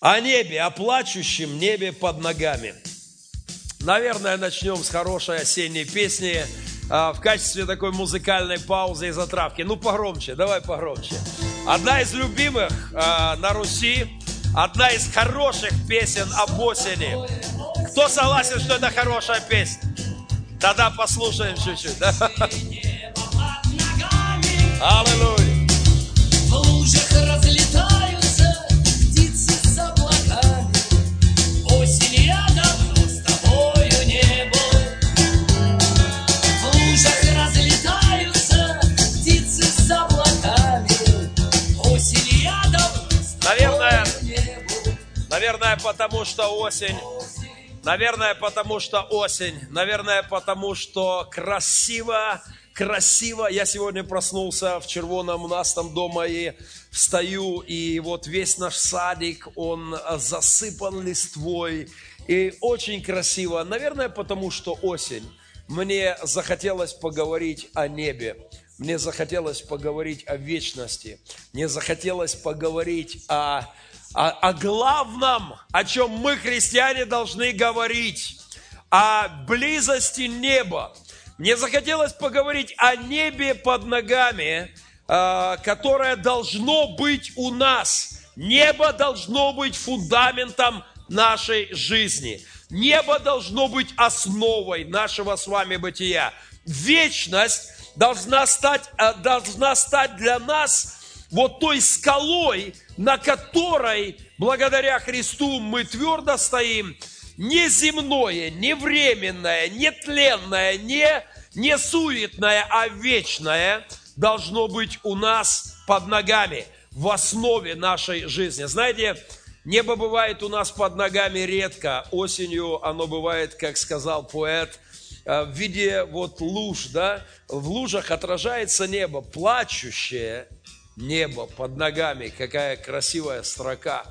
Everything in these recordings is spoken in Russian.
о небе, о плачущем небе под ногами. Наверное, начнем с хорошей осенней песни а, в качестве такой музыкальной паузы и затравки. Ну, погромче, давай погромче. Одна из любимых а, на Руси, одна из хороших песен об осени. Кто согласен, что это хорошая песня? Тогда послушаем чуть-чуть. Да? Аллилуйя. Потому что осень Наверное, потому что осень. Наверное, потому что красиво, красиво. Я сегодня проснулся в червоном у нас там дома и встаю, и вот весь наш садик, он засыпан листвой. И очень красиво. Наверное, потому что осень. Мне захотелось поговорить о небе. Мне захотелось поговорить о вечности. Мне захотелось поговорить о о, о главном, о чем мы, христиане, должны говорить, о близости неба. Мне захотелось поговорить о небе под ногами, э, которое должно быть у нас. Небо должно быть фундаментом нашей жизни. Небо должно быть основой нашего с вами бытия. Вечность должна стать, э, должна стать для нас вот той скалой, на которой, благодаря Христу, мы твердо стоим, не земное, не временное, не тленное, не, не суетное, а вечное должно быть у нас под ногами, в основе нашей жизни. Знаете, небо бывает у нас под ногами редко. Осенью оно бывает, как сказал поэт, э, в виде вот луж, да, в лужах отражается небо, плачущее небо под ногами, какая красивая строка.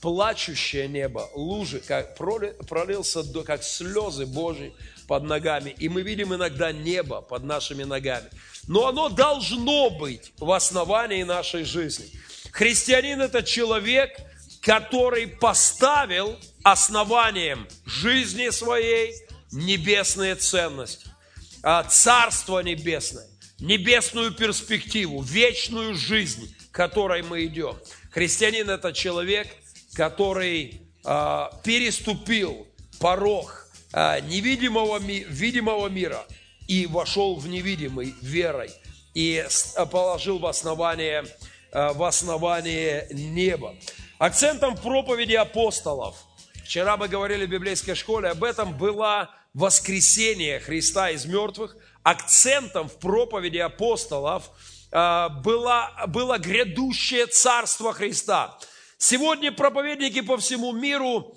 Плачущее небо, лужи, как пролился, как слезы Божьи под ногами. И мы видим иногда небо под нашими ногами. Но оно должно быть в основании нашей жизни. Христианин – это человек, который поставил основанием жизни своей небесные ценности, а Царство Небесное небесную перспективу, вечную жизнь, к которой мы идем. Христианин – это человек, который э, переступил порог э, невидимого видимого мира и вошел в невидимый верой и положил в основание, э, в основание неба. Акцентом проповеди апостолов, вчера мы говорили в библейской школе, об этом было воскресение Христа из мертвых, акцентом в проповеди апостолов а, было, было грядущее Царство Христа. Сегодня проповедники по всему миру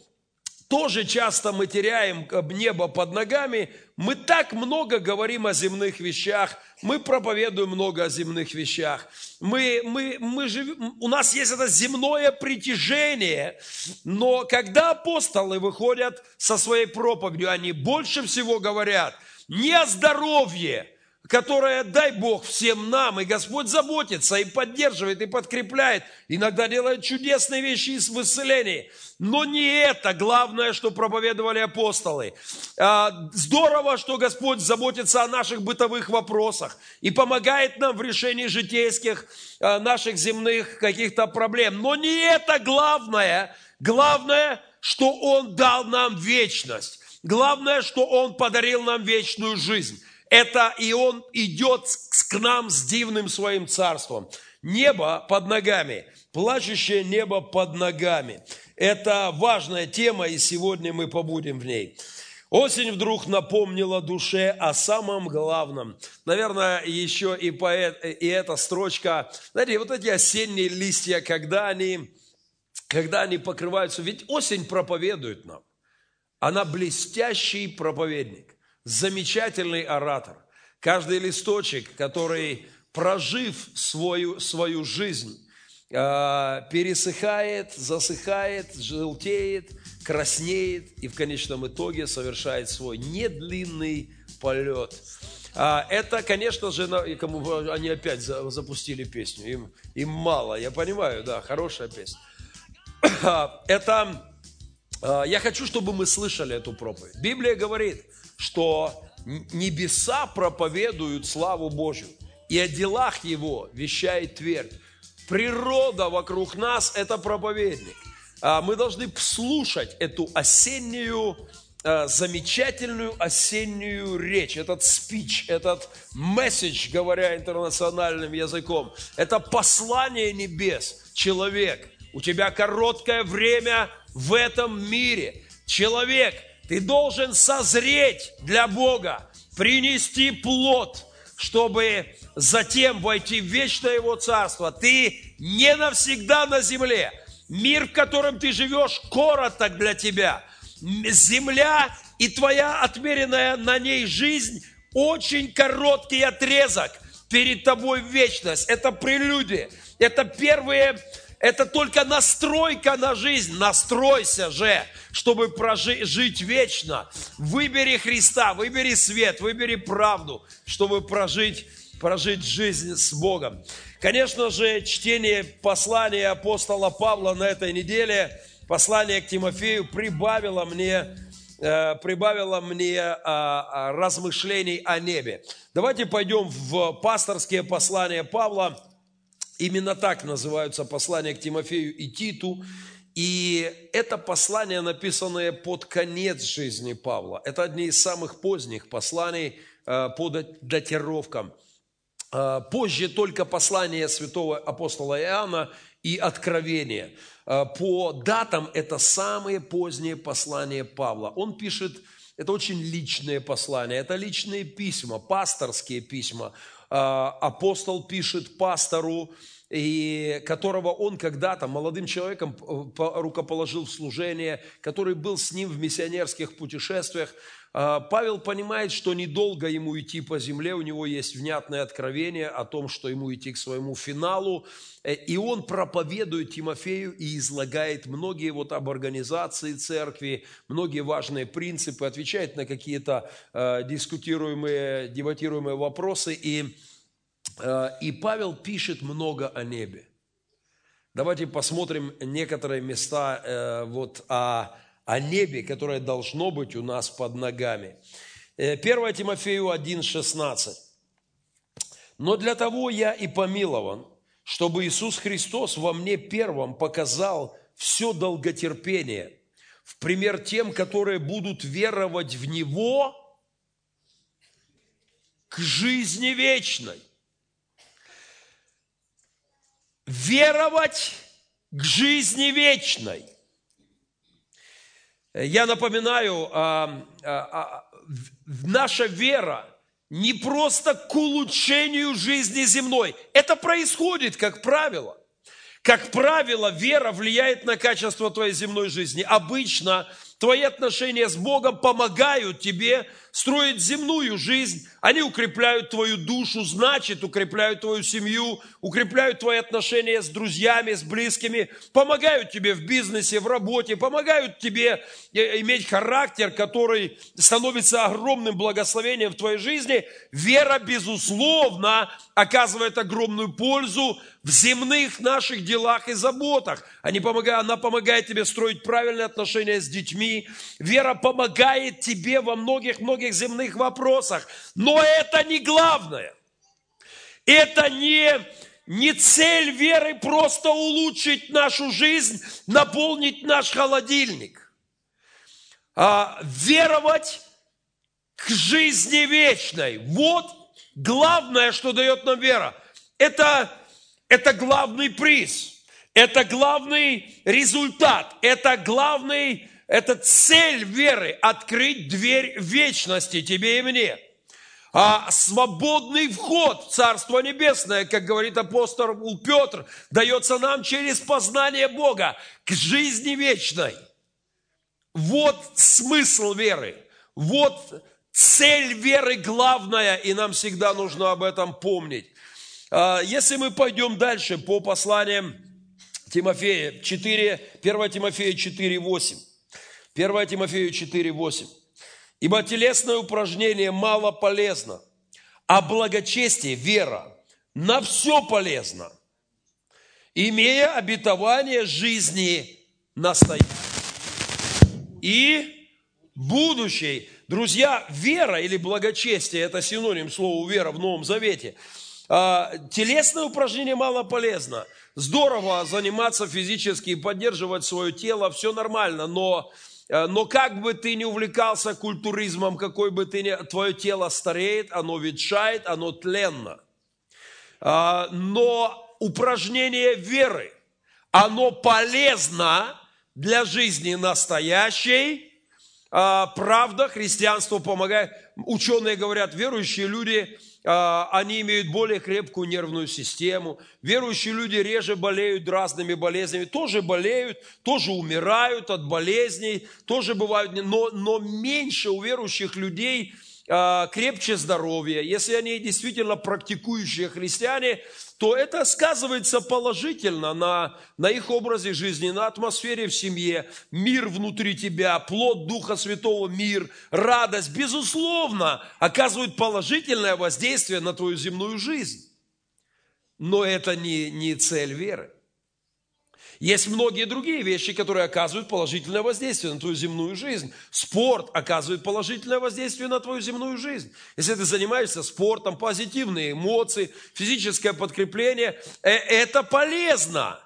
тоже часто мы теряем небо под ногами. Мы так много говорим о земных вещах, мы проповедуем много о земных вещах. Мы, мы, мы живем, у нас есть это земное притяжение, но когда апостолы выходят со своей проповедью, они больше всего говорят – не о здоровье, которое, дай Бог, всем нам, и Господь заботится, и поддерживает, и подкрепляет, иногда делает чудесные вещи из исцелении. Но не это главное, что проповедовали апостолы. А, здорово, что Господь заботится о наших бытовых вопросах и помогает нам в решении житейских а, наших земных каких-то проблем. Но не это главное. Главное, что Он дал нам вечность. Главное, что Он подарил нам вечную жизнь. Это и Он идет к нам с дивным своим царством. Небо под ногами, плачущее небо под ногами. Это важная тема, и сегодня мы побудем в ней. Осень вдруг напомнила душе о самом главном. Наверное, еще и, поэт, и эта строчка. Знаете, вот эти осенние листья, когда они, когда они покрываются, ведь осень проповедует нам. Она блестящий проповедник, замечательный оратор. Каждый листочек, который, прожив свою, свою жизнь, а, пересыхает, засыхает, желтеет, краснеет и в конечном итоге совершает свой недлинный полет. А, это, конечно же, кому они опять запустили песню, им, им мало, я понимаю, да, хорошая песня. это э, я хочу, чтобы мы слышали эту проповедь. Библия говорит, что небеса проповедуют славу Божью, и о делах Его вещает твердь. Природа вокруг нас – это проповедник. А мы должны слушать эту осеннюю, э, замечательную осеннюю речь, этот спич, этот месседж, говоря интернациональным языком. Это послание небес. Человек, у тебя короткое время в этом мире. Человек, ты должен созреть для Бога, принести плод, чтобы затем войти в вечное Его Царство. Ты не навсегда на земле. Мир, в котором ты живешь, короток для тебя. Земля и твоя отмеренная на ней жизнь очень короткий отрезок перед тобой вечность. Это прелюдия. Это первые это только настройка на жизнь. Настройся же, чтобы прожить, жить вечно. Выбери Христа, выбери свет, выбери правду, чтобы прожить, прожить жизнь с Богом. Конечно же, чтение послания апостола Павла на этой неделе, послание к Тимофею, прибавило мне э, прибавило мне а, а, размышлений о небе. Давайте пойдем в пасторские послания Павла, Именно так называются послания к Тимофею и Титу. И это послание, написанное под конец жизни Павла. Это одни из самых поздних посланий э, по датировкам. Э, позже только послание святого апостола Иоанна и Откровение. Э, по датам это самые поздние послания Павла. Он пишет, это очень личные послания, это личные письма, пасторские письма. А, апостол пишет пастору, и которого он когда-то молодым человеком рукоположил в служение, который был с ним в миссионерских путешествиях. А, Павел понимает, что недолго ему идти по земле, у него есть внятное откровение о том, что ему идти к своему финалу, э, и он проповедует Тимофею и излагает многие вот об организации церкви, многие важные принципы, отвечает на какие-то э, дискутируемые, дебатируемые вопросы, и, э, и Павел пишет много о небе. Давайте посмотрим некоторые места вот о о небе, которое должно быть у нас под ногами. 1 э, Тимофею 1,16. «Но для того я и помилован, чтобы Иисус Христос во мне первым показал все долготерпение, в пример тем, которые будут веровать в Него к жизни вечной. Веровать к жизни вечной – я напоминаю, а, а, а, наша вера не просто к улучшению жизни земной. Это происходит, как правило. Как правило, вера влияет на качество твоей земной жизни. Обычно твои отношения с Богом помогают тебе строить земную жизнь, они укрепляют твою душу, значит, укрепляют твою семью, укрепляют твои отношения с друзьями, с близкими, помогают тебе в бизнесе, в работе, помогают тебе э, иметь характер, который становится огромным благословением в твоей жизни. Вера, безусловно, оказывает огромную пользу в земных наших делах и заботах. Они помогают, она помогает тебе строить правильные отношения с детьми. Вера помогает тебе во многих-многих земных вопросах. Но это не главное. Это не, не цель веры просто улучшить нашу жизнь, наполнить наш холодильник. А веровать к жизни вечной. Вот главное, что дает нам вера. Это, это главный приз. Это главный результат. Это главный, это цель веры. Открыть дверь вечности тебе и мне а свободный вход в Царство Небесное, как говорит апостол Петр, дается нам через познание Бога к жизни вечной. Вот смысл веры, вот цель веры главная, и нам всегда нужно об этом помнить. А, если мы пойдем дальше по посланиям Тимофея 4, 1 Тимофея 4, 8. 1 Тимофея 4, 8. Ибо телесное упражнение мало полезно, а благочестие, вера, на все полезно, имея обетование жизни настоящей и будущей. Друзья, вера или благочестие – это синоним слова вера в Новом Завете. А, телесное упражнение мало полезно. Здорово заниматься физически и поддерживать свое тело, все нормально, но но как бы ты ни увлекался культуризмом, какой бы ты ни... Твое тело стареет, оно ветшает, оно тленно. А, но упражнение веры, оно полезно для жизни настоящей. А, правда, христианство помогает. Ученые говорят, верующие люди они имеют более крепкую нервную систему. Верующие люди реже болеют разными болезнями, тоже болеют, тоже умирают от болезней, тоже бывают, но, но меньше у верующих людей а, крепче здоровье. Если они действительно практикующие христиане, то это сказывается положительно на, на их образе жизни, на атмосфере в семье, мир внутри тебя, плод Духа Святого, мир, радость, безусловно, оказывают положительное воздействие на твою земную жизнь. Но это не, не цель веры. Есть многие другие вещи, которые оказывают положительное воздействие на твою земную жизнь. Спорт оказывает положительное воздействие на твою земную жизнь. Если ты занимаешься спортом, позитивные эмоции, физическое подкрепление, э, это полезно.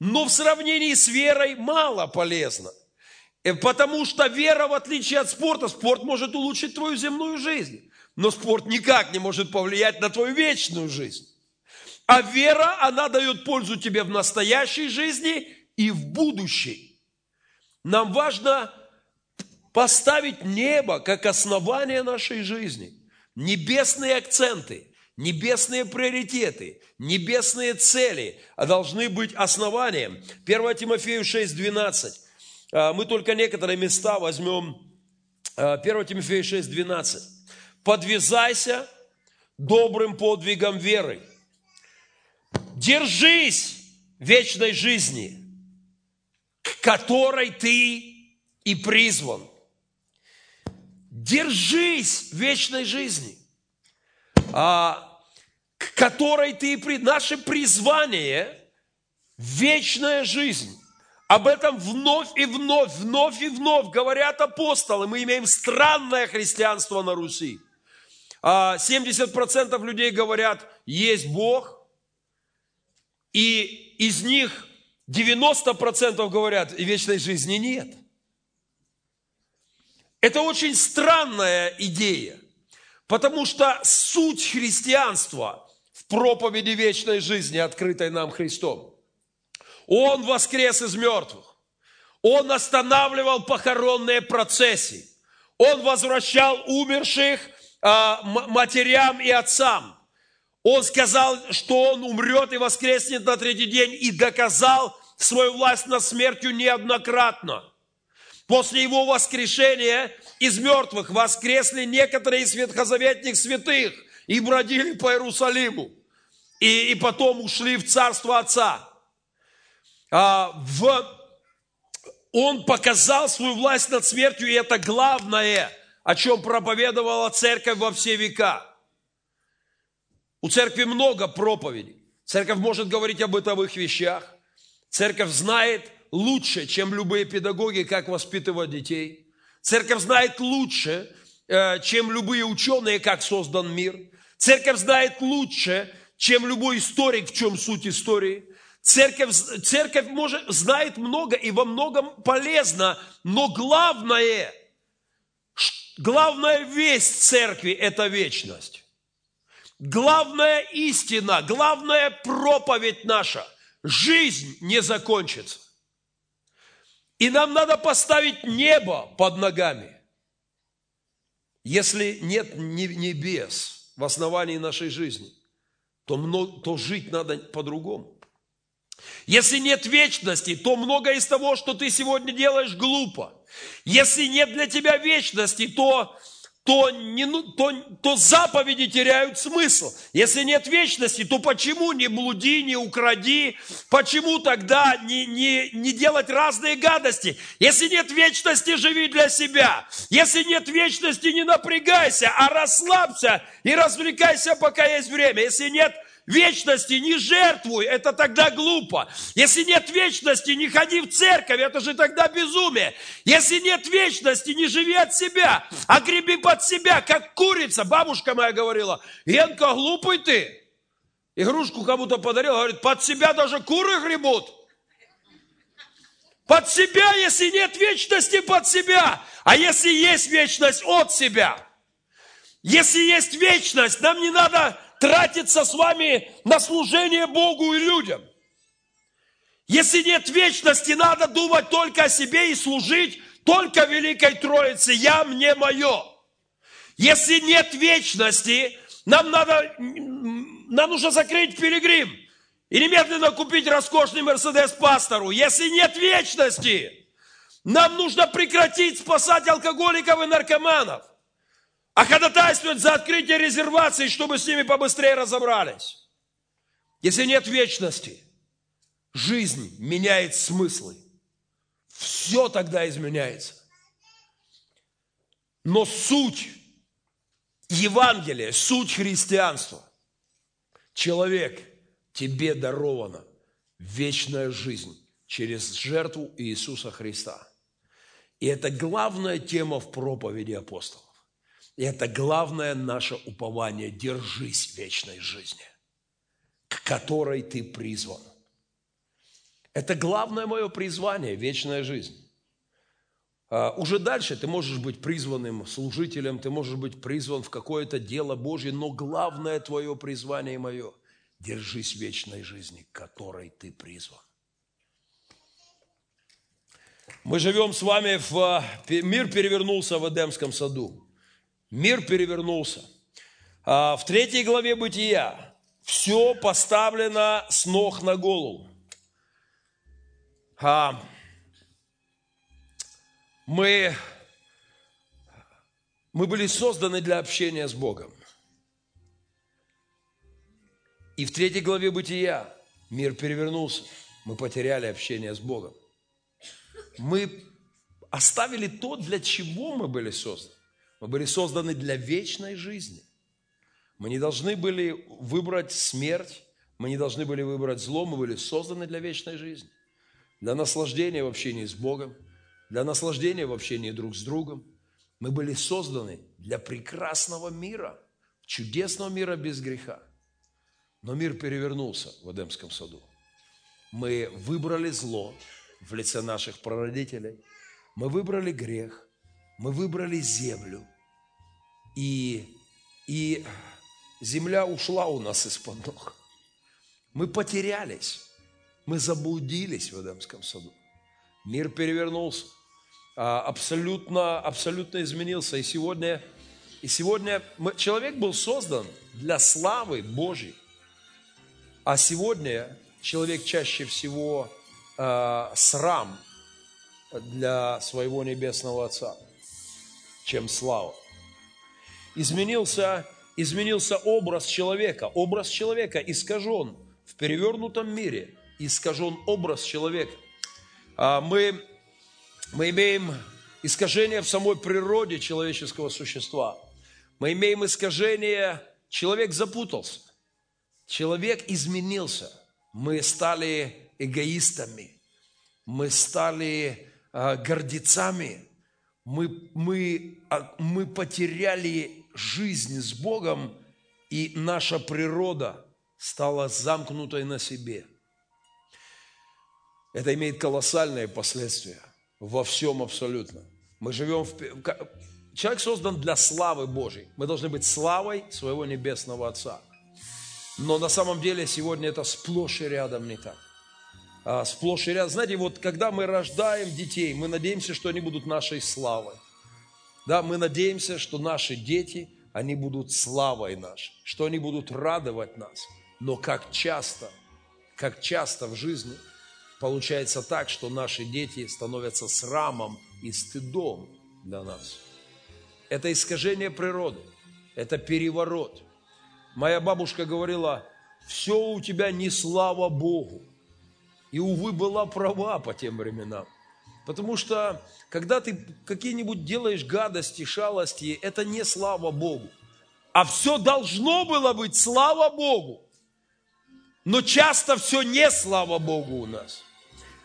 Но в сравнении с верой мало полезно. Э, потому что вера, в отличие от спорта, спорт может улучшить твою земную жизнь. Но спорт никак не может повлиять на твою вечную жизнь. А вера, она дает пользу тебе в настоящей жизни и в будущей. Нам важно поставить небо как основание нашей жизни. Небесные акценты, небесные приоритеты, небесные цели а должны быть основанием. 1 Тимофею 6:12. А, мы только некоторые места возьмем. 1 а, Тимофею 6:12. Подвязайся добрым подвигом веры – Держись вечной жизни, к которой ты и призван. Держись вечной жизни, а, к которой ты и призван. Наше призвание – вечная жизнь. Об этом вновь и вновь, вновь и вновь говорят апостолы. Мы имеем странное христианство на Руси. 70% а, людей говорят, есть Бог, и из них 90% говорят, вечной жизни нет. Это очень странная идея, потому что суть христианства в проповеди вечной жизни, открытой нам Христом. Он воскрес из мертвых. Он останавливал похоронные процессы. Он возвращал умерших а, матерям и отцам. Он сказал, что он умрет и воскреснет на третий день и доказал свою власть над смертью неоднократно. После его воскрешения из мертвых воскресли некоторые из ветхозаветных святых и бродили по Иерусалиму. И, и потом ушли в царство Отца. А, в, он показал свою власть над смертью, и это главное, о чем проповедовала церковь во все века. У церкви много проповедей. Церковь может говорить о бытовых вещах. Церковь знает лучше, чем любые педагоги, как воспитывать детей. Церковь знает лучше, э, чем любые ученые, как создан мир. Церковь знает лучше, чем любой историк, в чем суть истории. Церковь, церковь может, знает много и во многом полезно, но главное, главная весть церкви – это вечность. Главная истина, главная проповедь наша. Жизнь не закончится. И нам надо поставить небо под ногами. Если нет небес в основании нашей жизни, то, много, то жить надо по-другому. Если нет вечности, то многое из того, что ты сегодня делаешь, глупо. Если нет для тебя вечности, то то, не, ну, то, то заповеди теряют смысл. Если нет вечности, то почему не блуди, не укради? Почему тогда не, не, не делать разные гадости? Если нет вечности, живи для себя. Если нет вечности, не напрягайся, а расслабься и развлекайся, пока есть время. Если нет вечности, не жертвуй, это тогда глупо. Если нет вечности, не ходи в церковь, это же тогда безумие. Если нет вечности, не живи от себя, а греби под себя, как курица. Бабушка моя говорила, Янка, глупый ты. Игрушку кому-то подарил, говорит, под себя даже куры гребут. Под себя, если нет вечности, под себя. А если есть вечность, от себя. Если есть вечность, нам не надо тратиться с вами на служение Богу и людям. Если нет вечности, надо думать только о себе и служить только Великой Троице. Я, мне, мое. Если нет вечности, нам надо, нам нужно закрыть пилигрим и немедленно купить роскошный Мерседес пастору. Если нет вечности, нам нужно прекратить спасать алкоголиков и наркоманов а ходатайствовать за открытие резерваций, чтобы с ними побыстрее разобрались. Если нет вечности, жизнь меняет смыслы. Все тогда изменяется. Но суть Евангелия, суть христианства, человек, тебе дарована вечная жизнь через жертву Иисуса Христа. И это главная тема в проповеди апостолов. И это главное наше упование. Держись вечной жизни, к которой ты призван. Это главное мое призвание – вечная жизнь. А, уже дальше ты можешь быть призванным служителем, ты можешь быть призван в какое-то дело Божье, но главное твое призвание и мое – держись вечной жизни, к которой ты призван. Мы живем с вами в... Мир перевернулся в Эдемском саду. Мир перевернулся. А в третьей главе Бытия все поставлено с ног на голову. А мы, мы были созданы для общения с Богом. И в третьей главе Бытия мир перевернулся. Мы потеряли общение с Богом. Мы оставили то, для чего мы были созданы. Мы были созданы для вечной жизни. Мы не должны были выбрать смерть, мы не должны были выбрать зло, мы были созданы для вечной жизни. Для наслаждения в общении с Богом, для наслаждения в общении друг с другом. Мы были созданы для прекрасного мира, чудесного мира без греха. Но мир перевернулся в Эдемском саду. Мы выбрали зло в лице наших прародителей. Мы выбрали грех мы выбрали землю, и, и земля ушла у нас из-под ног. Мы потерялись, мы заблудились в Эдемском саду. Мир перевернулся, а, абсолютно, абсолютно изменился. И сегодня, и сегодня мы, человек был создан для славы Божьей. А сегодня человек чаще всего э, срам для своего небесного Отца чем слава. Изменился, изменился образ человека. Образ человека искажен в перевернутом мире. Искажен образ человека. А мы, мы имеем искажение в самой природе человеческого существа. Мы имеем искажение, человек запутался. Человек изменился. Мы стали эгоистами. Мы стали э, гордецами мы, мы, а, мы потеряли жизнь с Богом, и наша природа стала замкнутой на себе. Это имеет колоссальные последствия во всем абсолютно. Мы живем в... Человек создан для славы Божьей. Мы должны быть славой своего Небесного Отца. Но на самом деле сегодня это сплошь и рядом не так. А, сплошь и рядом. Знаете, вот когда мы рождаем детей, мы надеемся, что они будут нашей славой. Да, мы надеемся, что наши дети, они будут славой нашей, что они будут радовать нас. Но как часто, как часто в жизни получается так, что наши дети становятся срамом и стыдом для нас. Это искажение природы, это переворот. Моя бабушка говорила, все у тебя не слава Богу. И, увы, была права по тем временам. Потому что, когда ты какие-нибудь делаешь гадости, шалости, это не слава Богу. А все должно было быть слава Богу. Но часто все не слава Богу у нас.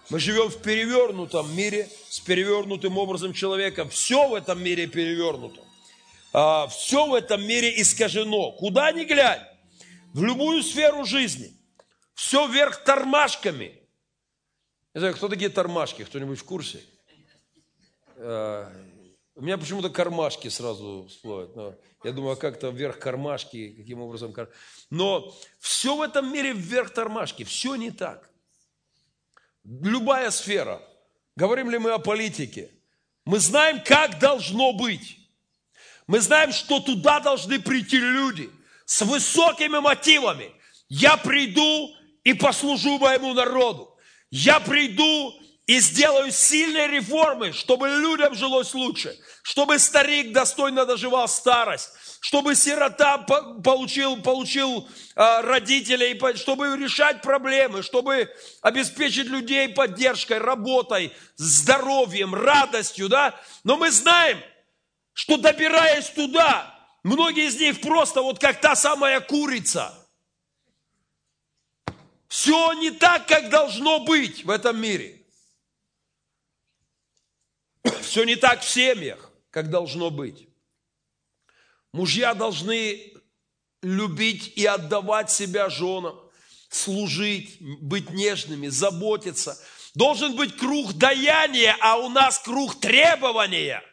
Мы живем в перевернутом мире, с перевернутым образом человека. Все в этом мире перевернуто. А, все в этом мире искажено. Куда ни глянь, в любую сферу жизни. Все вверх тормашками. Не знаю, кто такие тормашки, кто-нибудь в курсе? А, у меня почему-то кармашки сразу всплывают. Но я думаю, а как-то вверх кармашки, каким образом... Но все в этом мире вверх тормашки, все не так. Любая сфера. Говорим ли мы о политике? Мы знаем, как должно быть. Мы знаем, что туда должны прийти люди с высокими мотивами. Я приду и послужу моему народу. Я приду и сделаю сильные реформы, чтобы людям жилось лучше, чтобы старик достойно доживал старость, чтобы сирота получил, получил а, родителей, чтобы решать проблемы, чтобы обеспечить людей поддержкой, работой, здоровьем, радостью, да? Но мы знаем, что добираясь туда, многие из них просто вот как та самая курица. Все не так, как должно быть в этом мире. Все не так в семьях, как должно быть. Мужья должны любить и отдавать себя женам, служить, быть нежными, заботиться. Должен быть круг даяния, а у нас круг требования –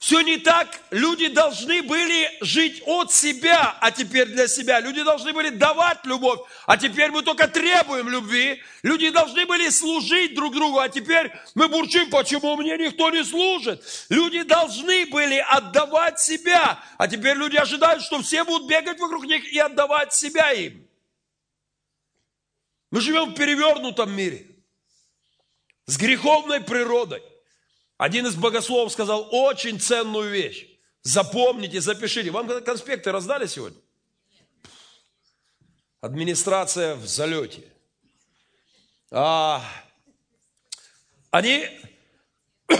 все не так. Люди должны были жить от себя, а теперь для себя. Люди должны были давать любовь, а теперь мы только требуем любви. Люди должны были служить друг другу, а теперь мы бурчим, почему мне никто не служит. Люди должны были отдавать себя, а теперь люди ожидают, что все будут бегать вокруг них и отдавать себя им. Мы живем в перевернутом мире с греховной природой. Один из богословов сказал очень ценную вещь. Запомните, запишите. Вам конспекты раздали сегодня? Администрация в залете. А, они,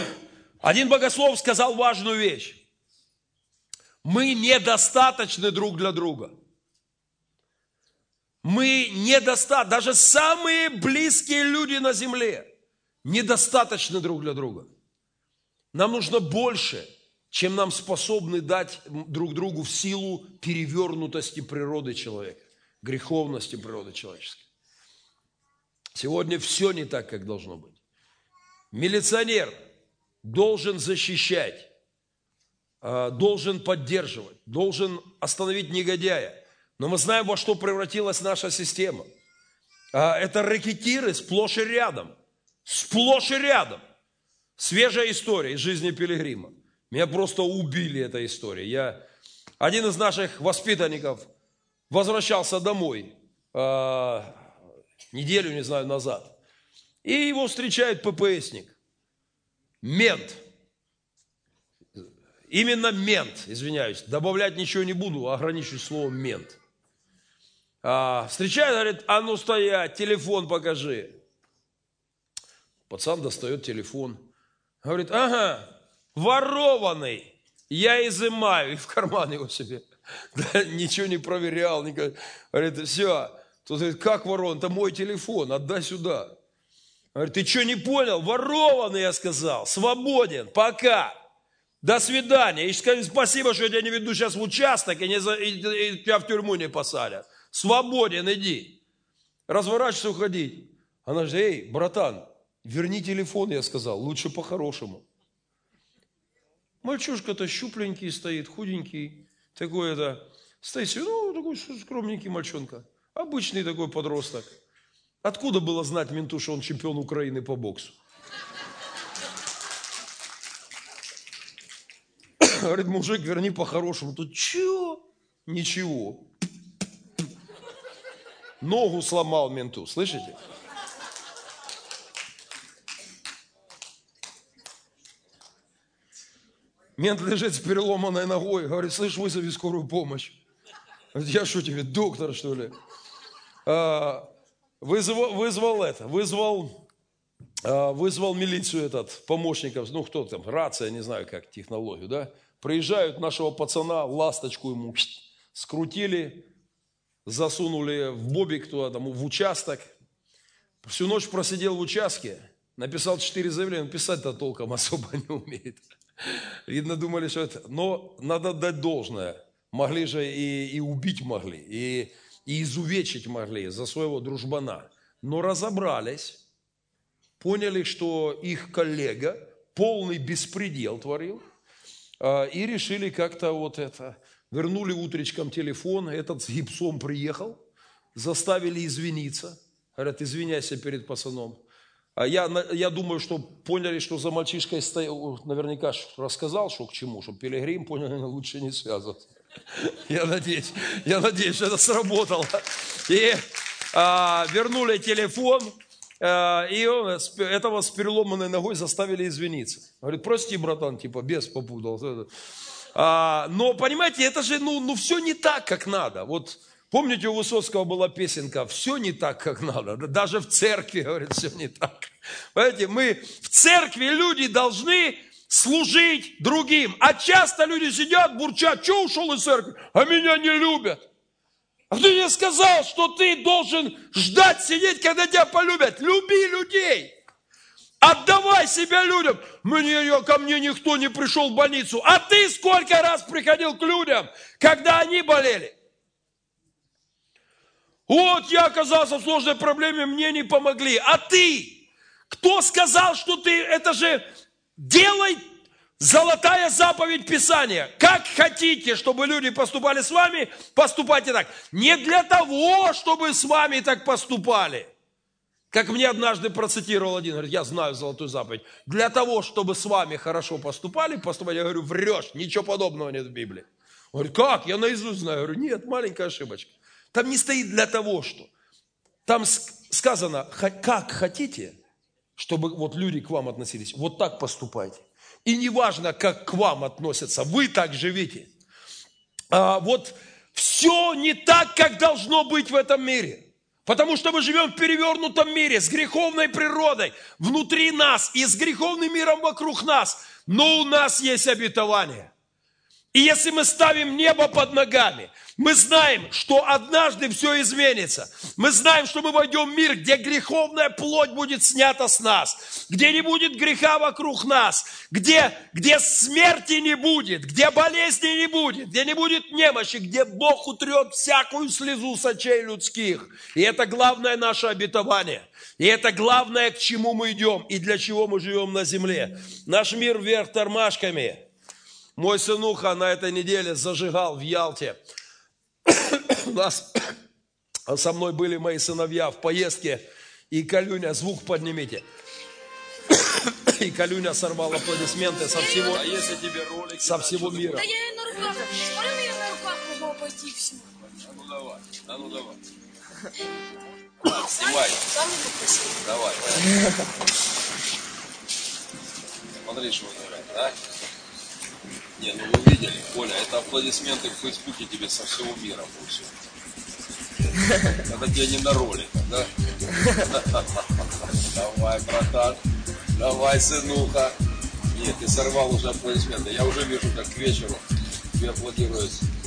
один богослов сказал важную вещь. Мы недостаточны друг для друга. Мы недостаточны, даже самые близкие люди на земле недостаточны друг для друга. Нам нужно больше, чем нам способны дать друг другу в силу перевернутости природы человека, греховности природы человеческой. Сегодня все не так, как должно быть. Милиционер должен защищать, а, должен поддерживать, должен остановить негодяя. Но мы знаем, во что превратилась наша система. А, это рэкетиры сплошь и рядом. Сплошь и рядом. Свежая история из жизни Пилигрима. Меня просто убили эта история. Я, один из наших воспитанников возвращался домой э, неделю, не знаю, назад. И его встречает ППСник. Мент. Именно мент, извиняюсь. Добавлять ничего не буду, ограничусь словом мент. А, встречает, говорит, а ну стоять, телефон покажи. Пацан достает телефон. Говорит, ага, ворованный, я изымаю, и в карман его себе. Да, ничего не проверял, никак. Говорит, все. Тут говорит, как ворон? Это мой телефон, отдай сюда. Говорит, ты что не понял? Ворованный, я сказал, свободен, пока. До свидания. И скажи, спасибо, что я тебя не веду сейчас в участок, и, не за, и, и тебя в тюрьму не посадят. Свободен, иди. Разворачивайся, уходить. Она же, эй, братан, Верни телефон, я сказал, лучше по-хорошему. Мальчушка-то щупленький стоит, худенький, такой это, стоит, ну, такой скромненький мальчонка, обычный такой подросток. Откуда было знать менту, что он чемпион Украины по боксу? Говорит, мужик, верни по-хорошему. Тут чего? Ничего. Ногу сломал менту, слышите? Мент лежит с переломанной ногой, говорит, слышь, вызови скорую помощь. Я что тебе, доктор, что ли? А, вызвал, вызвал это, вызвал, а, вызвал милицию этот, помощников, ну кто там, рация, не знаю как, технологию, да? Приезжают нашего пацана, ласточку ему скрутили, засунули в бобик туда, там, в участок. Всю ночь просидел в участке, написал четыре заявления, писать-то толком особо не умеет. Видно, думали, что это... Но надо дать должное. Могли же и, и убить могли, и, и изувечить могли за своего дружбана. Но разобрались, поняли, что их коллега полный беспредел творил, а, и решили как-то вот это, вернули утречком телефон, этот с гипсом приехал, заставили извиниться, говорят, извиняйся перед пацаном. А я, я думаю, что поняли, что за мальчишкой стоял, наверняка рассказал, что к чему, чтобы пилигрим поняли, лучше не связываться. Я надеюсь, я надеюсь, что это сработало. И а, вернули телефон, а, и он, этого с переломанной ногой заставили извиниться. Говорит, прости, братан, типа, без попутал. А, но, понимаете, это же, ну, ну, все не так, как надо. Вот помните, у Высоцкого была песенка «Все не так, как надо». Даже в церкви, говорит, все не так. Понимаете, мы в церкви люди должны служить другим. А часто люди сидят, бурчат, что ушел из церкви, а меня не любят. А кто тебе сказал, что ты должен ждать, сидеть, когда тебя полюбят? Люби людей. Отдавай себя людям. Мне, ко мне никто не пришел в больницу. А ты сколько раз приходил к людям, когда они болели? Вот я оказался в сложной проблеме, мне не помогли. А ты? Кто сказал, что ты, это же Делай золотая заповедь Писания. Как хотите, чтобы люди поступали с вами, поступайте так. Не для того, чтобы с вами так поступали. Как мне однажды процитировал один, говорит, я знаю золотую заповедь. Для того, чтобы с вами хорошо поступали, поступали. Я говорю, врешь, ничего подобного нет в Библии. Он говорит, как? Я наизусть знаю. Я говорю, нет, маленькая ошибочка. Там не стоит для того, что. Там сказано, как хотите, чтобы вот люди к вам относились. Вот так поступайте. И неважно, как к вам относятся, вы так живите. А вот все не так, как должно быть в этом мире. Потому что мы живем в перевернутом мире с греховной природой внутри нас и с греховным миром вокруг нас. Но у нас есть обетование. И если мы ставим небо под ногами, мы знаем, что однажды все изменится. Мы знаем, что мы войдем в мир, где греховная плоть будет снята с нас, где не будет греха вокруг нас, где, где смерти не будет, где болезни не будет, где не будет немощи, где Бог утрет всякую слезу с очей людских. И это главное наше обетование. И это главное, к чему мы идем и для чего мы живем на земле. Наш мир вверх тормашками. Мой сынуха на этой неделе зажигал в Ялте у нас со мной были мои сыновья в поездке, и Калюня, звук поднимите. И Калюня сорвал аплодисменты со всего, А если тебе ролик... со всего мира. Да я и на руках. Смотри, я на руках могу пойти все. А ну давай, а ну давай. Снимай, давай. Смотри, что говорят, да? Не, ну вы видели, Коля, это аплодисменты в Фейсбуке тебе со всего мира получили. Это тебе не на роликах, да? Давай, братан, давай, сынуха. Нет, ты сорвал уже аплодисменты. Я уже вижу, как к вечеру тебе аплодируют Канада,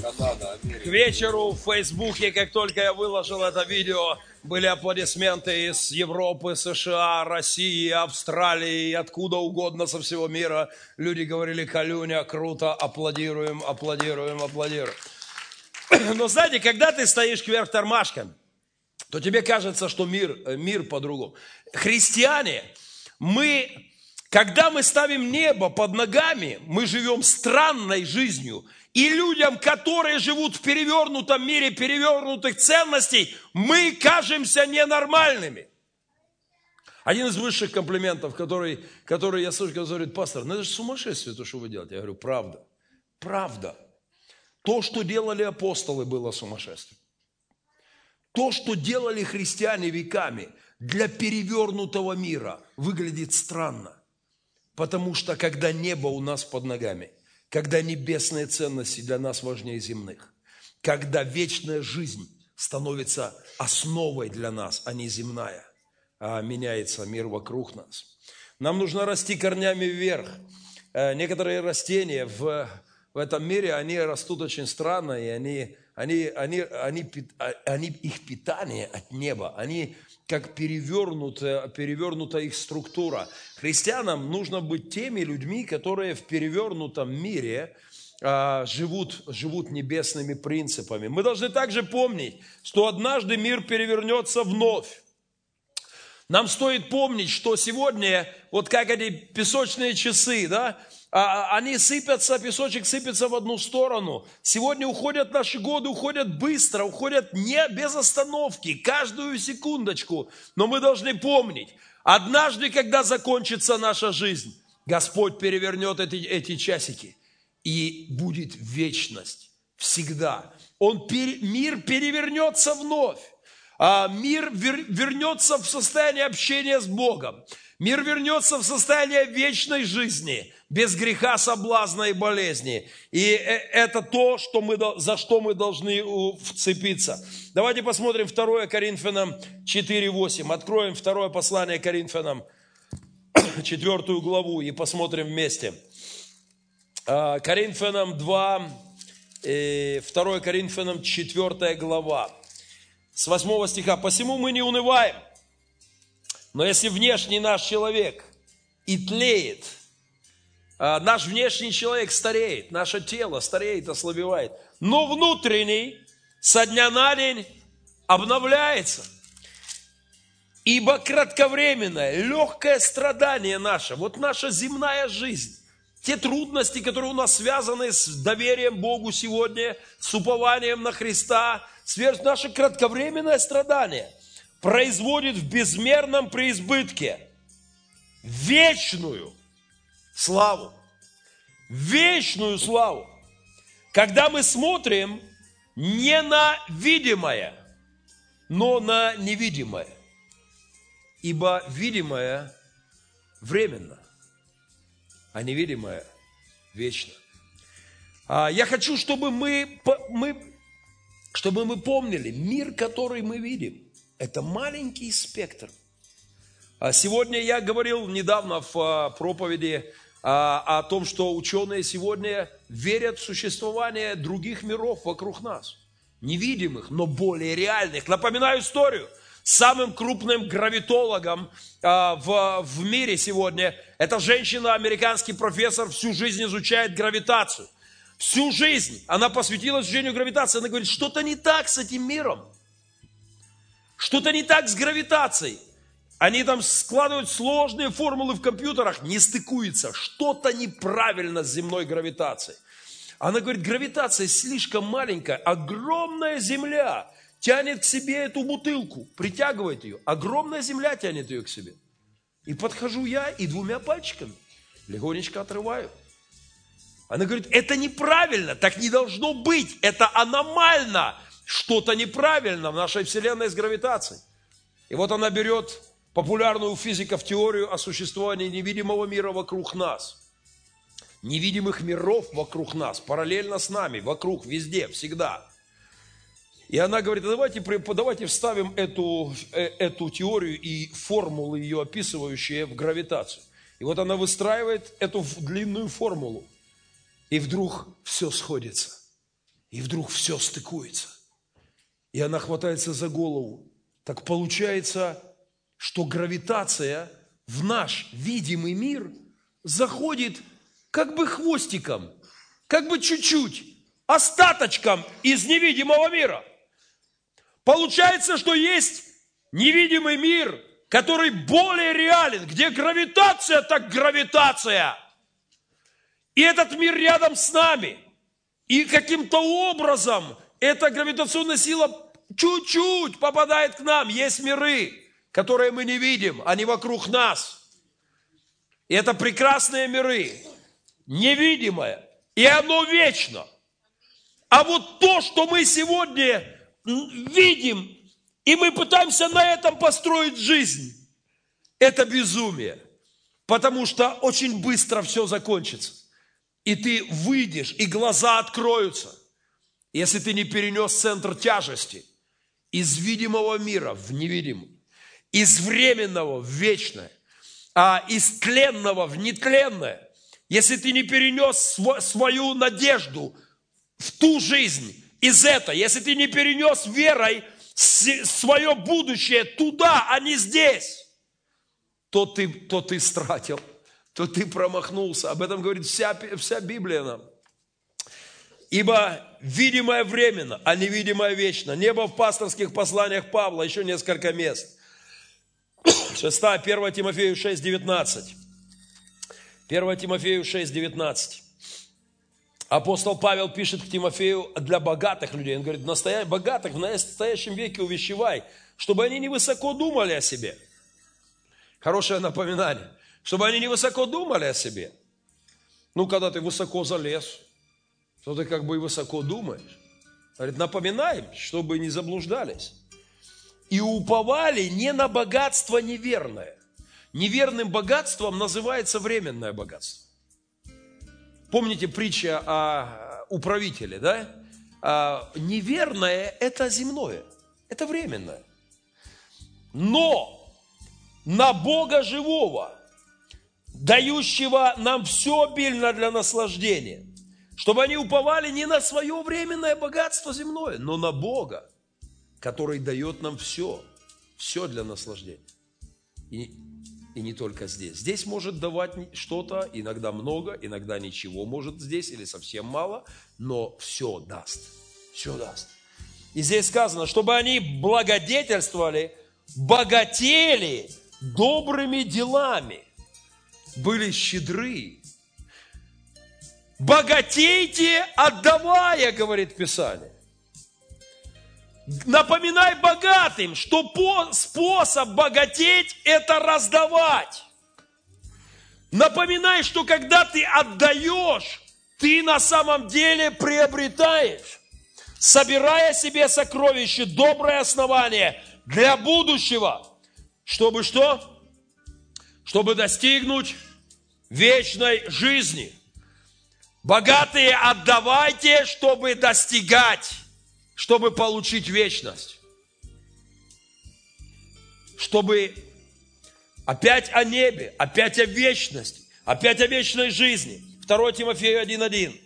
К вечеру в Фейсбуке, как только я выложил это видео, были аплодисменты из Европы, США, России, Австралии, откуда угодно со всего мира. Люди говорили, Калюня, круто, аплодируем, аплодируем, аплодируем. Но знаете, когда ты стоишь кверх тормашками, то тебе кажется, что мир, э, мир по-другому. Христиане, мы, когда мы ставим небо под ногами, мы живем странной жизнью. И людям, которые живут в перевернутом мире, перевернутых ценностей, мы кажемся ненормальными. Один из высших комплиментов, который, который я слышу, говорит, пастор, ну это же сумасшествие, то, что вы делаете. Я говорю, правда, правда. То, что делали апостолы, было сумасшествием. То, что делали христиане веками для перевернутого мира, выглядит странно. Потому что когда небо у нас под ногами, когда небесные ценности для нас важнее земных, когда вечная жизнь становится основой для нас, а не земная, а меняется мир вокруг нас. Нам нужно расти корнями вверх. Э, Некоторые растения в, в этом мире, они растут очень странно, и они, они, они, они, а- они, их питание от неба, они как перевернутая, перевернута их структура. Христианам нужно быть теми людьми, которые в перевернутом мире а, живут, живут небесными принципами. Мы должны также помнить, что однажды мир перевернется вновь. Нам стоит помнить, что сегодня, вот как эти песочные часы, да, они сыпятся, песочек сыпется в одну сторону. Сегодня уходят наши годы, уходят быстро, уходят не без остановки, каждую секундочку. Но мы должны помнить, однажды, когда закончится наша жизнь, Господь перевернет эти, эти часики, и будет вечность всегда. Он, мир перевернется вновь а, мир вер- вернется в состояние общения с Богом. Мир вернется в состояние вечной жизни, без греха, соблазна и болезни. И э- это то, что мы, за что мы должны вцепиться. Давайте посмотрим 2 Коринфянам 4.8. Откроем второе послание Коринфянам, 4 главу, и посмотрим вместе. А, Коринфянам 2, э, 2 Коринфянам 4 глава с 8 стиха. «Посему мы не унываем, но если внешний наш человек и тлеет, а, наш внешний человек стареет, наше тело стареет, ослабевает, но внутренний со дня на день обновляется. Ибо кратковременное, легкое страдание наше, вот наша земная жизнь, те трудности, которые у нас связаны с доверием Богу сегодня, с упованием на Христа, сверх наше кратковременное страдание производит в безмерном преизбытке вечную славу. Вечную славу. Когда мы смотрим не на видимое, но на невидимое. Ибо видимое временно, а невидимое вечно. А, Я хочу, чтобы мы, мы, чтобы мы помнили, мир, который мы видим, это маленький спектр. А Сегодня я говорил недавно в а, проповеди о том, что ученые сегодня верят в существование других миров вокруг нас. Невидимых, но более реальных. Напоминаю историю. Самым крупным гравитологом а, в, в мире сегодня эта женщина, американский профессор, всю жизнь изучает гравитацию. Всю жизнь она посвятила изучению гравитации. Она говорит, что-то не так с этим миром. Что-то не так с гравитацией. Они там складывают сложные формулы в компьютерах, не стыкуется. Что-то неправильно с земной гравитацией. Она говорит, гравитация слишком маленькая, огромная Земля тянет к себе эту бутылку, притягивает ее. Огромная Земля тянет ее к себе. И подхожу я и двумя пальчиками легонечко отрываю. Она говорит, это неправильно, так не должно быть, это аномально. Что-то неправильно в нашей Вселенной с гравитацией. И вот она берет популярную у физиков теорию о существовании невидимого мира вокруг нас. Невидимых миров вокруг нас, параллельно с нами, вокруг, везде, всегда. И она говорит, «А давайте, давайте вставим эту, э, эту теорию и формулы ее описывающие в гравитацию. И вот она выстраивает эту длинную формулу. И вдруг все сходится. И вдруг все стыкуется. И она хватается за голову. Так получается, что гравитация в наш видимый мир заходит как бы хвостиком, как бы чуть-чуть, остаточком из невидимого мира. Получается, что есть невидимый мир, который более реален, где гравитация, так гравитация. И этот мир рядом с нами. И каким-то образом эта гравитационная сила чуть-чуть попадает к нам. Есть миры, которые мы не видим, они вокруг нас. И это прекрасные миры, невидимое, и оно вечно. А вот то, что мы сегодня видим, и мы пытаемся на этом построить жизнь, это безумие. Потому что очень быстро все закончится. И ты выйдешь, и глаза откроются. Если ты не перенес центр тяжести из видимого мира в невидимый, из временного в вечное, а из тленного в нетленное, если ты не перенес сво- свою надежду в ту жизнь, из этого, если ты не перенес верой свое будущее туда, а не здесь, то ты, то ты стратил, то ты промахнулся. Об этом говорит вся, вся Библия нам. Ибо видимое временно, а невидимое вечно. Небо в пасторских посланиях Павла, еще несколько мест. 6, 1 Тимофею 6, 19. 1 Тимофею 6, 19. Апостол Павел пишет к Тимофею для богатых людей. Он говорит, настоя... богатых в настоящем веке увещевай, чтобы они не высоко думали о себе. Хорошее напоминание. Чтобы они не высоко думали о себе. Ну, когда ты высоко залез, то ты как бы и высоко думаешь. Говорит, напоминаем, чтобы не заблуждались. И уповали не на богатство неверное. Неверным богатством называется временное богатство. Помните притча о управителе, да? А, неверное – это земное, это временное. Но на Бога живого, дающего нам все обильно для наслаждения, чтобы они уповали не на свое временное богатство земное, но на Бога, который дает нам все, все для наслаждения. И, и не только здесь. Здесь может давать что-то, иногда много, иногда ничего может здесь или совсем мало, но все даст, все даст. И здесь сказано, чтобы они благодетельствовали, богатели добрыми делами, были щедры. Богатейте, отдавая, говорит Писание. Напоминай богатым, что по- способ богатеть – это раздавать. Напоминай, что когда ты отдаешь, ты на самом деле приобретаешь, собирая себе сокровище, доброе основание для будущего, чтобы что? Чтобы достигнуть вечной жизни. Богатые отдавайте, чтобы достигать чтобы получить вечность. Чтобы опять о небе, опять о вечности, опять о вечной жизни. 2 Тимофею 1.1.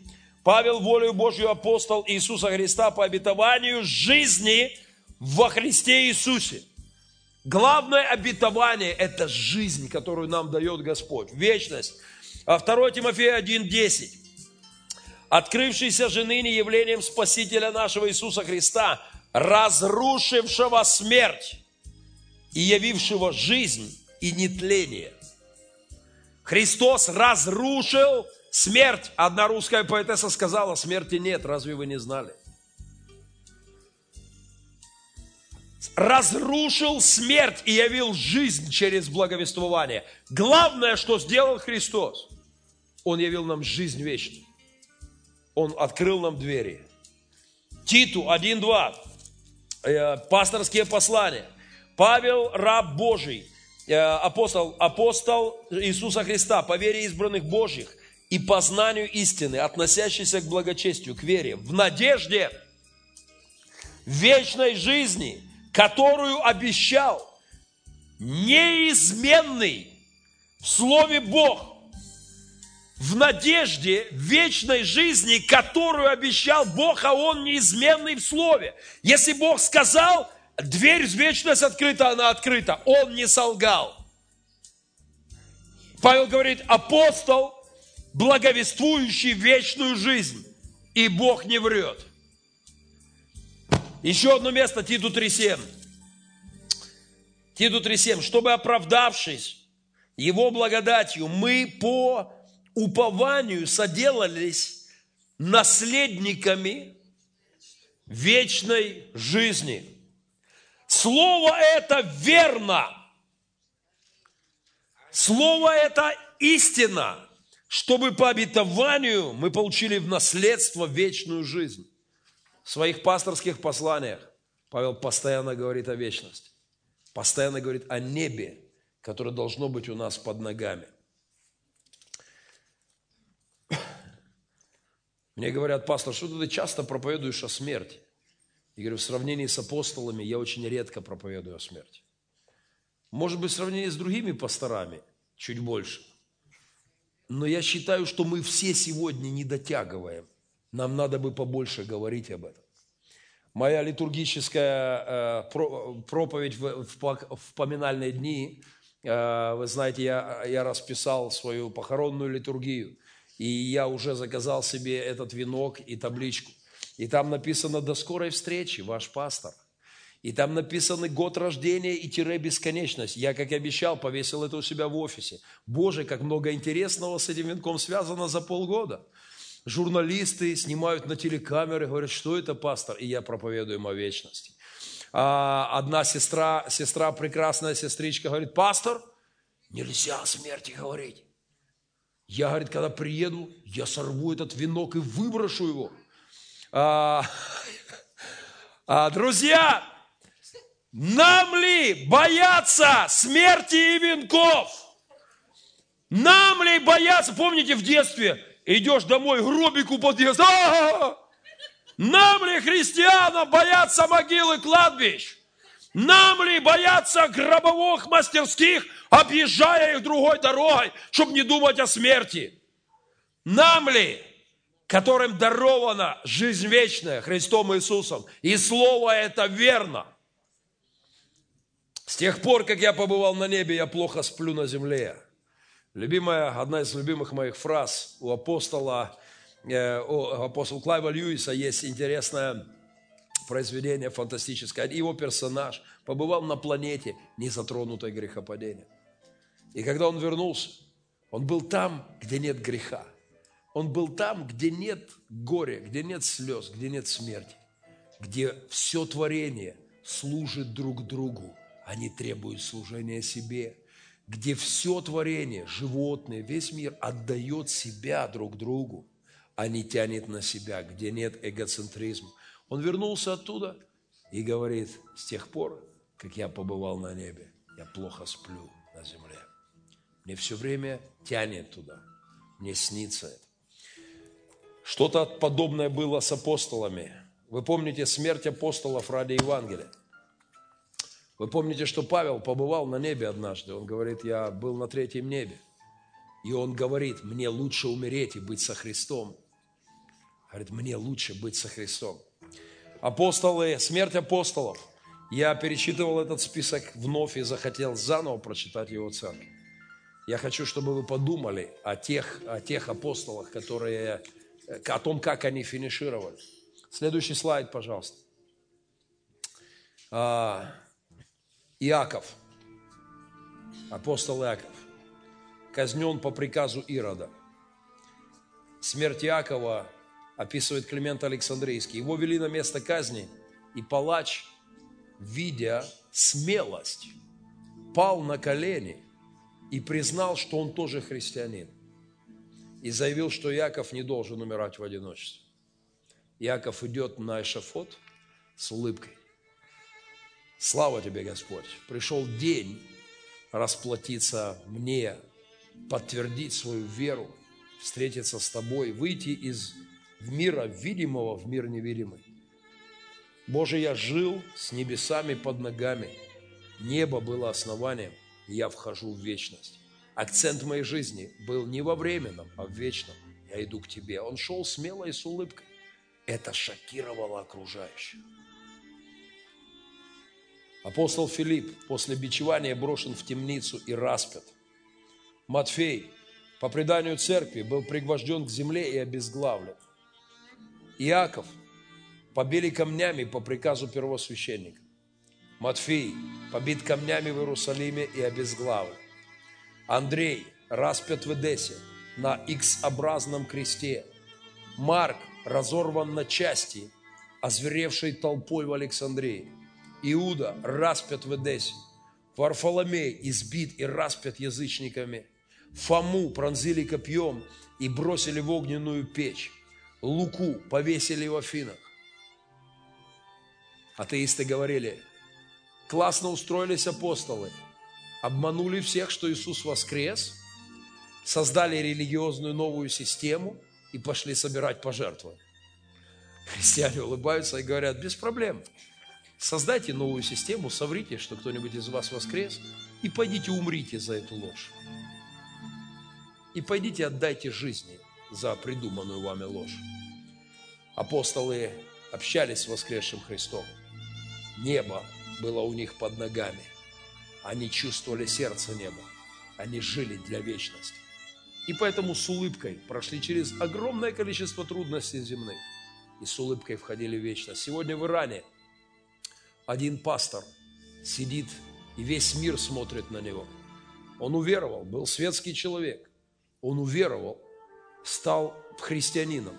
Павел, волею Божью апостол Иисуса Христа по обетованию жизни во Христе Иисусе. Главное обетование – это жизнь, которую нам дает Господь, вечность. А 2 Тимофея 1.10 открывшийся же ныне явлением Спасителя нашего Иисуса Христа, разрушившего смерть и явившего жизнь и нетление. Христос разрушил смерть. Одна русская поэтесса сказала, смерти нет, разве вы не знали? Разрушил смерть и явил жизнь через благовествование. Главное, что сделал Христос, Он явил нам жизнь вечную. Он открыл нам двери. Титу 1.2. Э, пасторские послания. Павел, раб Божий, э, апостол, апостол Иисуса Христа, по вере избранных Божьих и по знанию истины, относящийся к благочестию, к вере, в надежде вечной жизни, которую обещал неизменный в Слове Бог – в надежде вечной жизни, которую обещал Бог, а Он неизменный в Слове. Если Бог сказал, дверь в вечность открыта, она открыта. Он не солгал. Павел говорит, апостол, благовествующий вечную жизнь. И Бог не врет. Еще одно место, Титу 3.7. Титу 3.7. Чтобы оправдавшись Его благодатью, мы по упованию соделались наследниками вечной жизни. Слово это верно. Слово это истина, чтобы по обетованию мы получили в наследство вечную жизнь. В своих пасторских посланиях Павел постоянно говорит о вечности. Постоянно говорит о небе, которое должно быть у нас под ногами. Мне говорят, пастор, что ты часто проповедуешь о смерти? Я говорю, в сравнении с апостолами я очень редко проповедую о смерти. Может быть, в сравнении с другими пасторами чуть больше. Но я считаю, что мы все сегодня не дотягиваем. Нам надо бы побольше говорить об этом. Моя литургическая э, про- проповедь в, поминальные дни, э, вы знаете, я расписал свою похоронную литургию, и я уже заказал себе этот венок и табличку. И там написано «До скорой встречи, ваш пастор». И там написаны год рождения и тире бесконечность. Я, как и обещал, повесил это у себя в офисе. Боже, как много интересного с этим венком связано за полгода. Журналисты снимают на телекамеры, говорят, что это пастор? И я проповедую им о вечности. А одна сестра, сестра, прекрасная сестричка, говорит, пастор, нельзя о смерти говорить. Я, говорит, когда приеду, я сорву этот венок и выброшу его. А, а, друзья, нам ли бояться смерти и венков? Нам ли бояться? Помните в детстве, идешь домой, гробик у подъезда. А-а-а! Нам ли, христианам, бояться могилы кладбищ? Нам ли бояться гробовых мастерских, объезжая их другой дорогой, чтобы не думать о смерти? Нам ли, которым дарована жизнь вечная Христом Иисусом, и Слово это верно – с тех пор, как я побывал на небе, я плохо сплю на земле. Любимая, одна из любимых моих фраз у апостола, э, у апостола Клайва Льюиса есть интересное произведение фантастическое. Его персонаж побывал на планете, не затронутой грехопадением. И когда он вернулся, он был там, где нет греха. Он был там, где нет горя, где нет слез, где нет смерти, где все творение служит друг другу они требуют служения себе, где все творение, животные, весь мир отдает себя друг другу, а не тянет на себя, где нет эгоцентризма. Он вернулся оттуда и говорит, с тех пор, как я побывал на небе, я плохо сплю на земле. Мне все время тянет туда, мне снится это. Что-то подобное было с апостолами. Вы помните смерть апостолов ради Евангелия? Вы помните, что Павел побывал на небе однажды. Он говорит, я был на третьем небе. И он говорит, мне лучше умереть и быть со Христом. Говорит, мне лучше быть со Христом. Апостолы, смерть апостолов. Я перечитывал этот список вновь и захотел заново прочитать его церковь. Я хочу, чтобы вы подумали о тех, о тех апостолах, которые, о том, как они финишировали. Следующий слайд, пожалуйста. А, Иаков, апостол Иаков, казнен по приказу Ирода. Смерть Иакова описывает Климент Александрийский. Его вели на место казни, и палач, видя смелость, пал на колени и признал, что он тоже христианин. И заявил, что Иаков не должен умирать в одиночестве. Иаков идет на эшафот с улыбкой. Слава тебе, Господь! Пришел день расплатиться мне, подтвердить свою веру, встретиться с тобой, выйти из мира видимого в мир невидимый. Боже, я жил с небесами под ногами, небо было основанием, и я вхожу в вечность. Акцент моей жизни был не во временном, а в вечном. Я иду к тебе. Он шел смело и с улыбкой. Это шокировало окружающих. Апостол Филипп после бичевания брошен в темницу и распят. Матфей, по преданию церкви, был пригвожден к земле и обезглавлен. Иаков побили камнями по приказу первосвященника. Матфей побит камнями в Иерусалиме и обезглавлен. Андрей распят в Эдессе на X-образном кресте. Марк разорван на части, озверевшей толпой в Александрии. Иуда распят в Эдессе. Варфоломей избит и распят язычниками. Фому пронзили копьем и бросили в огненную печь. Луку повесили в Афинах. Атеисты говорили, классно устроились апостолы, обманули всех, что Иисус воскрес, создали религиозную новую систему и пошли собирать пожертвы. Христиане улыбаются и говорят, без проблем. Создайте новую систему, соврите, что кто-нибудь из вас воскрес, и пойдите умрите за эту ложь. И пойдите отдайте жизни за придуманную вами ложь. Апостолы общались с воскресшим Христом, небо было у них под ногами. Они чувствовали сердце неба. Они жили для вечности. И поэтому с улыбкой прошли через огромное количество трудностей земных. И с улыбкой входили в вечность. Сегодня в Иране один пастор сидит, и весь мир смотрит на него. Он уверовал, был светский человек. Он уверовал, стал христианином.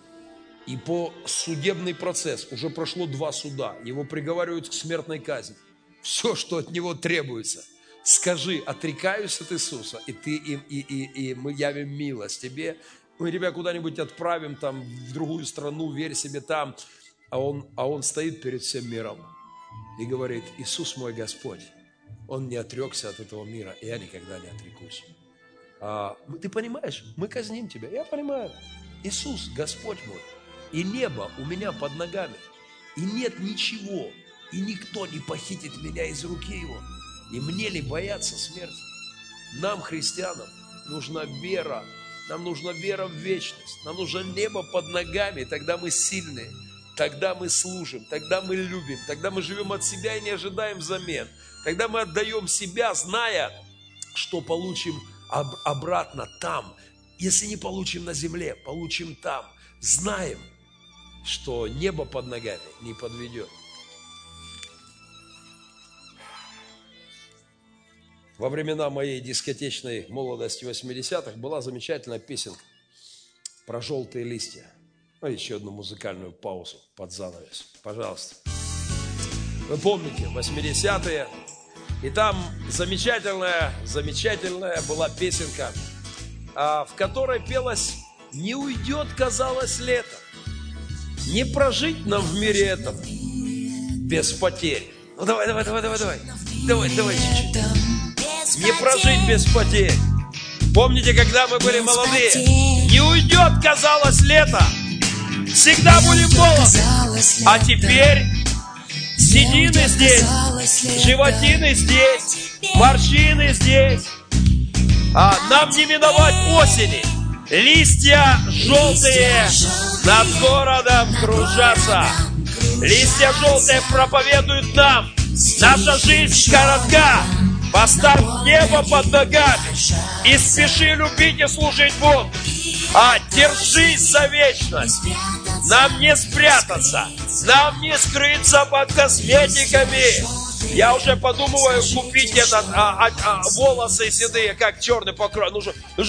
И по судебный процесс, уже прошло два суда, его приговаривают к смертной казни. Все, что от него требуется – скажи, отрекаюсь от Иисуса, и ты им, и, и, и мы явим милость тебе. Мы тебя куда-нибудь отправим там в другую страну, верь себе там. А он, а он стоит перед всем миром и говорит, Иисус мой Господь, Он не отрекся от этого мира, и я никогда не отрекусь. А, ты понимаешь, мы казним тебя. Я понимаю. Иисус, Господь мой, и небо у меня под ногами, и нет ничего, и никто не похитит меня из руки Его. И мне ли бояться смерти? Нам, христианам, нужна вера. Нам нужна вера в вечность. Нам нужно небо под ногами. Тогда мы сильные. Тогда мы служим. Тогда мы любим. Тогда мы живем от себя и не ожидаем взамен. Тогда мы отдаем себя, зная, что получим об- обратно там. Если не получим на земле, получим там. Знаем, что небо под ногами не подведет. Во времена моей дискотечной молодости 80-х была замечательная песенка про желтые листья. Ну, еще одну музыкальную паузу под занавес. Пожалуйста. Вы помните, 80-е, и там замечательная, замечательная была песенка, а, в которой пелось «Не уйдет, казалось, лето, не прожить нам в мире этом без потерь». Ну давай, давай, давай, давай, давай, давай, давай чуть-чуть не прожить без потерь. Помните, когда мы были молодые? Не уйдет, казалось, лето. Всегда будем молоды. А теперь седины здесь, животины здесь, морщины здесь. А нам не миновать осени. Листья желтые над городом кружатся. Листья желтые проповедуют нам. Наша жизнь коротка. Поставь небо под ногами и спеши любить и служить Богу. А держись за вечность. Нам не спрятаться, нам не скрыться под косметиками. Я уже подумываю купить этот а, а, а, волосы седые, как черный покрой. Ну что, ну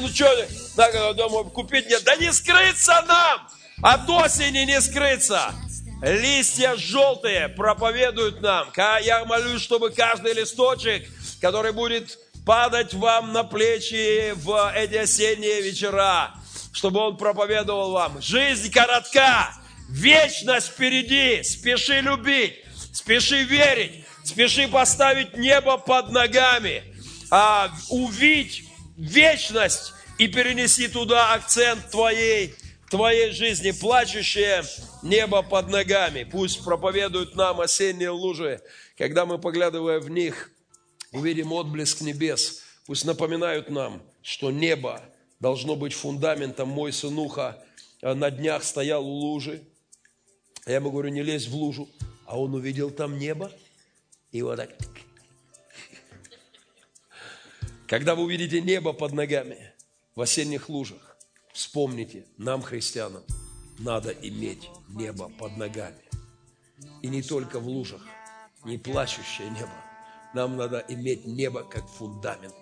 ну что, так, думаю, купить нет. Да не скрыться нам! От осени не скрыться. Листья желтые проповедуют нам. Я молюсь, чтобы каждый листочек, который будет падать вам на плечи в эти осенние вечера, чтобы он проповедовал вам. Жизнь коротка, вечность впереди. Спеши любить, спеши верить, спеши поставить небо под ногами, а, увидеть вечность и перенеси туда акцент твоей твоей жизни, плачущее небо под ногами. Пусть проповедуют нам осенние лужи, когда мы, поглядывая в них, увидим отблеск небес. Пусть напоминают нам, что небо должно быть фундаментом. Мой сынуха на днях стоял у лужи. Я ему говорю, не лезь в лужу. А он увидел там небо. И вот так. Когда вы увидите небо под ногами в осенних лужах, Вспомните, нам, христианам, надо иметь небо под ногами. И не только в лужах, не плачущее небо. Нам надо иметь небо как фундамент